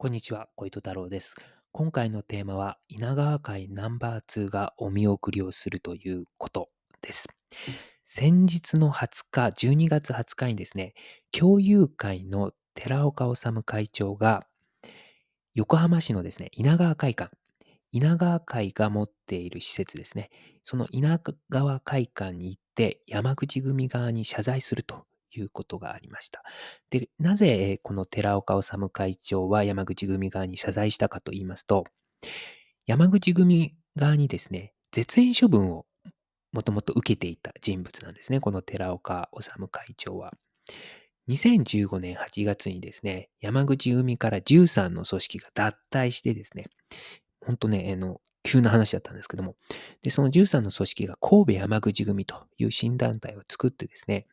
こんにちは、小糸太郎です。今回のテーマは、稲川会ナンバー2がお見送りをするということです。先日の20日、12月20日にですね、共有会の寺岡治会長が、横浜市のですね、稲川会館、稲川会が持っている施設ですね、その稲川会館に行って山口組側に謝罪するということがありました。で、なぜこの寺岡治会長は山口組側に謝罪したかと言いますと、山口組側にですね、絶縁処分をもともと受けていた人物なんですね、この寺岡治会長は。2015年8月にですね、山口組から13の組織が脱退してですね、本当ね、あの、急な話だったんですけども、で、その13の組織が神戸山口組という新団体を作ってですね、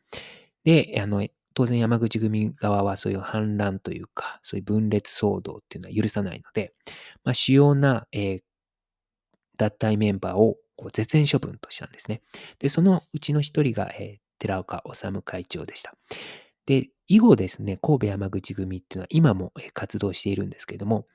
で、あの、当然山口組側はそういう反乱というか、そういう分裂騒動っていうのは許さないので、まあ、主要な、えー脱退メンバーをこう絶縁処分としたんですね。で、そのうちの一人が、えー寺岡治会長でした。で、以後ですね、神戸山口組っていうのは今も活動しているんですけれども、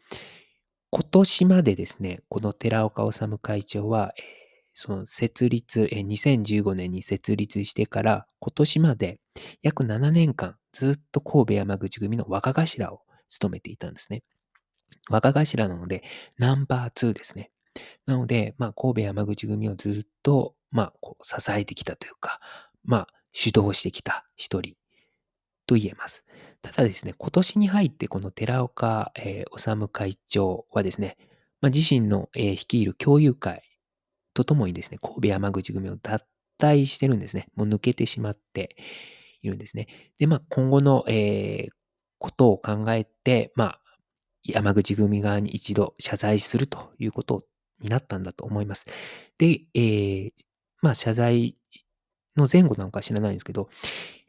今年までですね、この寺岡治会長は、えーその設立、え2015年に設立してから今年まで約7年間ずっと神戸山口組の若頭を務めていたんですね。若頭なのでナンバー2ですね。なので、まあ、神戸山口組をずっと、まあ、こう支えてきたというか、まあ、主導してきた一人と言えます。ただですね、今年に入ってこの寺岡、えー治会長はですね、まあ、自身の、えー率いる共有会とともにですね、神戸山口組を脱退してるんですね。もう抜けてしまっているんですね。で、まあ、今後の、えーことを考えて、まあ、山口組側に一度謝罪するということになったんだと思います。で、えーまあ、謝罪の前後なんか知らないんですけど、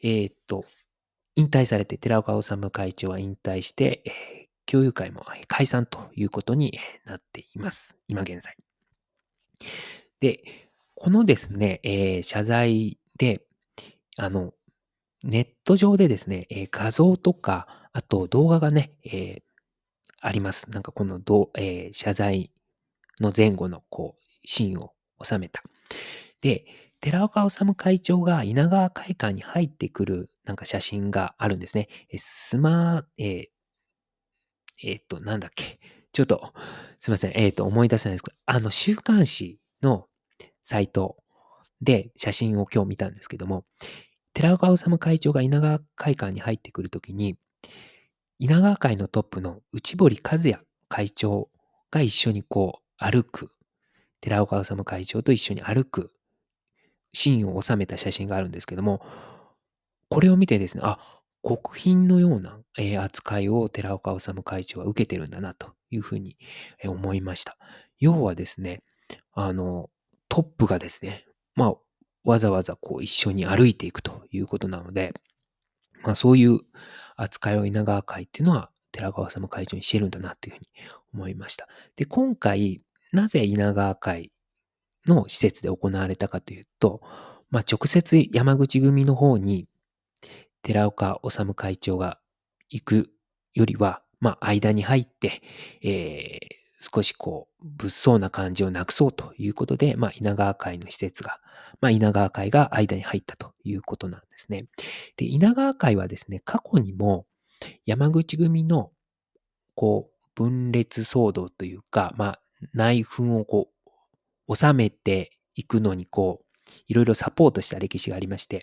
えーっと、引退されて、寺岡治会長は引退して、えー共有会も解散ということになっています。今現在。で、このですね、えー謝罪で、あの、ネット上でですね、えー画像とか、あと動画がね、えーあります。なんかこのど、えー謝罪の前後のこう、シーンを収めた。で、寺岡治会長が稲川会館に入ってくるなんか写真があるんですね。えスマえーえーっと、なんだっけ。ちょっと、すいません。えーっと、思い出せないですけど、あの、週刊誌のサイトで写真を今日見たんですけども、寺岡治会長が稲川会館に入ってくるときに、稲川会のトップの内堀和也会長が一緒にこう歩く、寺岡治会長と一緒に歩くシーンを収めた写真があるんですけども、これを見てですね、あ、国賓のようなえー扱いを寺岡治会長は受けてるんだなというふうにえ思いました。要はですね、あの、トップがですね、まあ、わざわざこう一緒に歩いていくということなので、まあそういう扱いを稲川会っていうのは寺川治会長にしてるんだなというふうに思いました。で、今回、なぜ稲川会の施設で行われたかというと、まあ直接山口組の方に寺岡治会長が行くよりは、まあ間に入って、えー少しこう、物騒な感じをなくそうということで、まあ稲川会の施設が、まあ稲川会が間に入ったということなんですね。で、稲川会はですね、過去にも山口組のこう分裂騒動というか、まあ内紛をこう収めていくのにこういろいろサポートした歴史がありまして、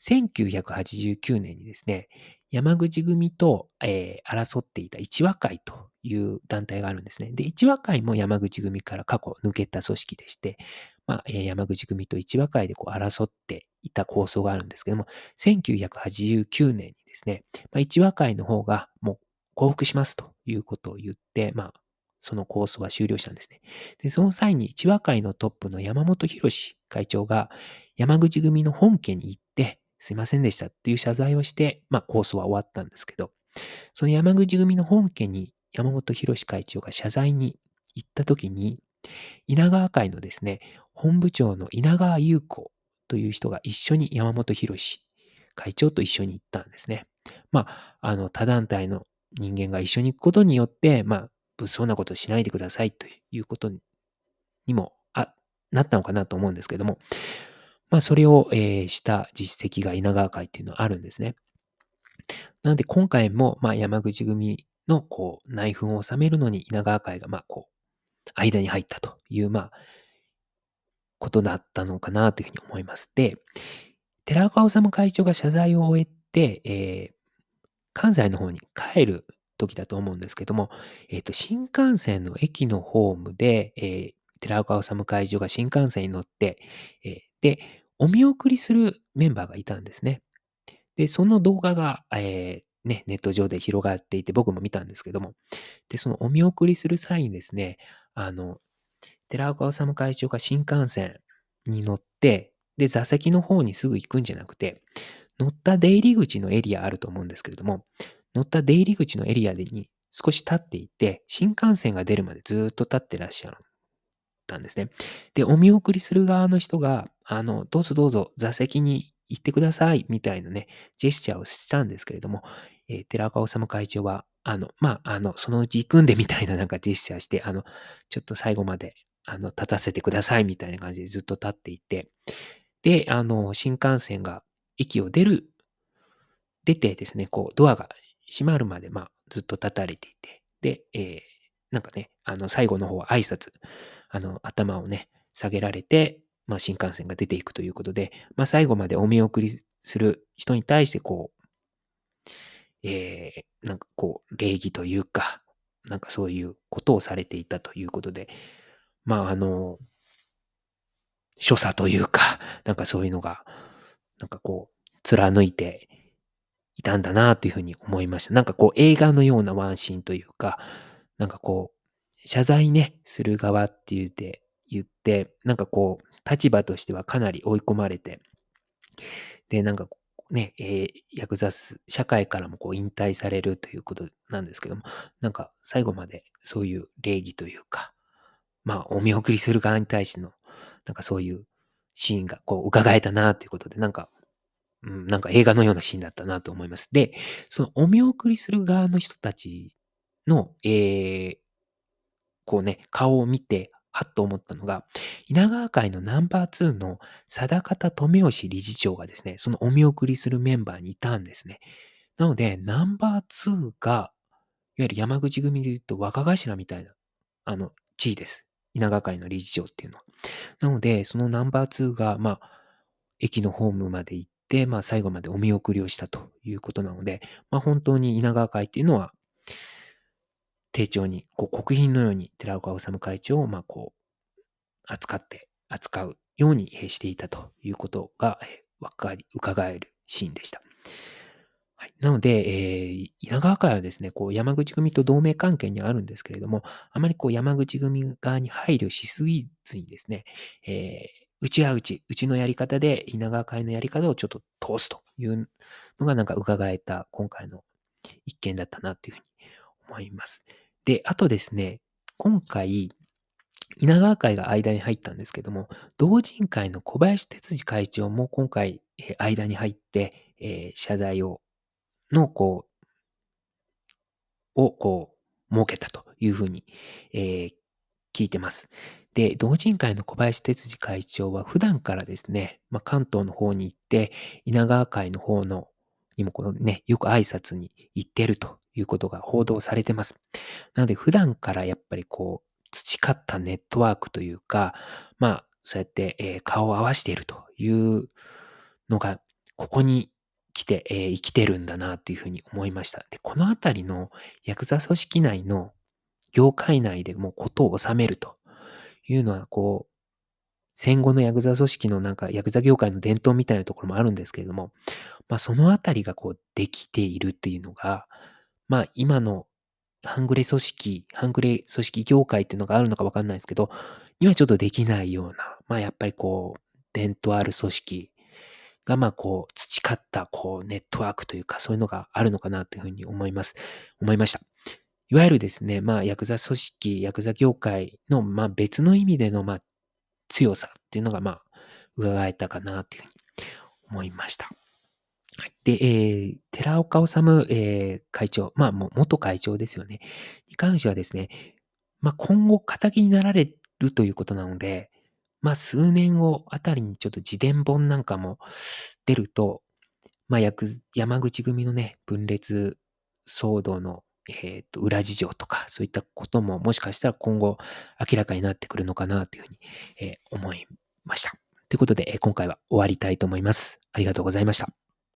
1989年にですね、山口組と、えー争っていた一和会という団体があるんですね。で、一和会も山口組から過去抜けた組織でして、まあ、山口組と一和会でこう争っていた構想があるんですけども、1989年にですね、まあ、一和会の方がもう降伏しますということを言って、まあ、その構想は終了したんですね。で、その際に一和会のトップの山本博会長が山口組の本家に行って、すいませんでしたっていう謝罪をして、まあ構想は終わったんですけど、その山口組の本家に山本博会長が謝罪に行った時に、稲川会のですね、本部長の稲川優子という人が一緒に山本博会長と一緒に行ったんですね。まあ、あの、他団体の人間が一緒に行くことによって、まあ、物騒なことをしないでくださいということにもあなったのかなと思うんですけども、まあ、それを、えー、した実績が稲川会っていうのはあるんですね。なので、今回も、まあ、山口組の、こう、内紛を収めるのに稲川会が、まあ、こう、間に入ったという、まあ、ことだったのかなというふうに思います。で、寺岡治会長が謝罪を終えて、えー、関西の方に帰る時だと思うんですけども、えっ、ー、と、新幹線の駅のホームで、えー、寺岡治会長が新幹線に乗って、え、で、お見送りするメンバーがいたんですね。で、その動画が、えー、ね、ネット上で広がっていて、僕も見たんですけども、で、そのお見送りする際にですね、あの、寺岡治会長が新幹線に乗って、で、座席の方にすぐ行くんじゃなくて、乗った出入り口のエリアあると思うんですけれども、乗った出入り口のエリアに少し立っていて、新幹線が出るまでずっと立ってらっしゃったんですね。で、お見送りする側の人が、あの、どうぞどうぞ座席に行ってください、みたいなね、ジェスチャーをしたんですけれども、えー、寺岡治会長は、あの、まあ、あの、そのうち行くんでみたいななんかジェスチャーして、あの、ちょっと最後まで、あの、立たせてください、みたいな感じでずっと立っていて、で、あの、新幹線が駅を出る、出てですね、こう、ドアが閉まるまで、まあ、ずっと立たれていて、で、えー、なんかね、あの、最後の方は挨拶、あの、頭をね、下げられて、まあ、新幹線が出ていくということで、まあ、最後までお見送りする人に対して、こう、えー、なんかこう、礼儀というか、なんかそういうことをされていたということで、まあ、あの、所作というか、なんかそういうのが、なんかこう、貫いていたんだなというふうに思いました。なんかこう、映画のようなワンシーンというか、なんかこう、謝罪ね、する側って言って、言って、なんかこう、立場としてはかなり追い込まれて、で、なんかね、えー、ヤクザ、社会からもこう引退されるということなんですけども、なんか最後までそういう礼儀というか、まあ、お見送りする側に対しての、なんかそういうシーンがこう伺えたなということで、なんか、うん、なんか映画のようなシーンだったなと思います。で、そのお見送りする側の人たちの、えー、こうね、顔を見て、はっと思ったのが、稲川会のナンバー2の貞方富吉理事長がですね、そのお見送りするメンバーにいたんですね。なので、ナンバー2が、いわゆる山口組で言うと若頭みたいな、あの、地位です。稲川会の理事長っていうのは。なので、そのナンバー2が、まあ、駅のホームまで行って、まあ、最後までお見送りをしたということなので、まあ、本当に稲川会っていうのは、丁重に、こう、国賓のように寺岡治会長を、まあ、こう、扱って、扱うようにしていたということが、わかり、伺えるシーンでした。はい、なので、えー、稲川会はですね、こう山口組と同盟関係にあるんですけれども、あまりこう山口組側に配慮しすぎずにですね、えー、うちはうち、うちのやり方で稲川会のやり方をちょっと通すというのがなんか伺えた今回の一件だったなというふうに思います。で、あとですね、今回、稲川会が間に入ったんですけども、同人会の小林哲司会長も今回、え間に入って、えー、謝罪をの、こう、を、こう、設けたというふうに、えー、聞いてます。で、同人会の小林哲司会長は普段からですね、まあ、関東の方に行って、稲川会の方のにもこのね、よく挨拶に行ってるということが報道されてます。なので普段からやっぱりこう、培ったネットワークというか、まあ、そうやって、え、顔を合わせているというのが、ここに来て、え、生きてるんだなというふうに思いました。で、このあたりのヤクザ組織内の業界内でもことを収めるというのは、こう、戦後のヤクザ組織のなんかヤクザ業界の伝統みたいなところもあるんですけれども、まあそのあたりがこうできているっていうのが、まあ今の半グレ組織、半グレ組織業界っていうのがあるのかわかんないですけど、にはちょっとできないような、まあやっぱりこう、伝統ある組織が、まあ、こう、培った、こう、ネットワークというか、そういうのがあるのかなというふうに思います。思いました。いわゆるですね、まあ、ヤクザ組織、ヤクザ業界の、まあ、別の意味での、まあ、強さっていうのが、まあ、伺えたかなというふうに思いました。で、えー、寺岡治、えー、会長、まあ、もう元会長ですよね。に関してはですね、まあ、今後、仇になられるということなので、まあ、数年後あたりにちょっと自伝本なんかも出ると、まあ、山口組のね、分裂騒動の、えー、と裏事情とか、そういったことももしかしたら今後明らかになってくるのかなというふうに、えー、思いました。ということで、今回は終わりたいと思います。ありがとうございました。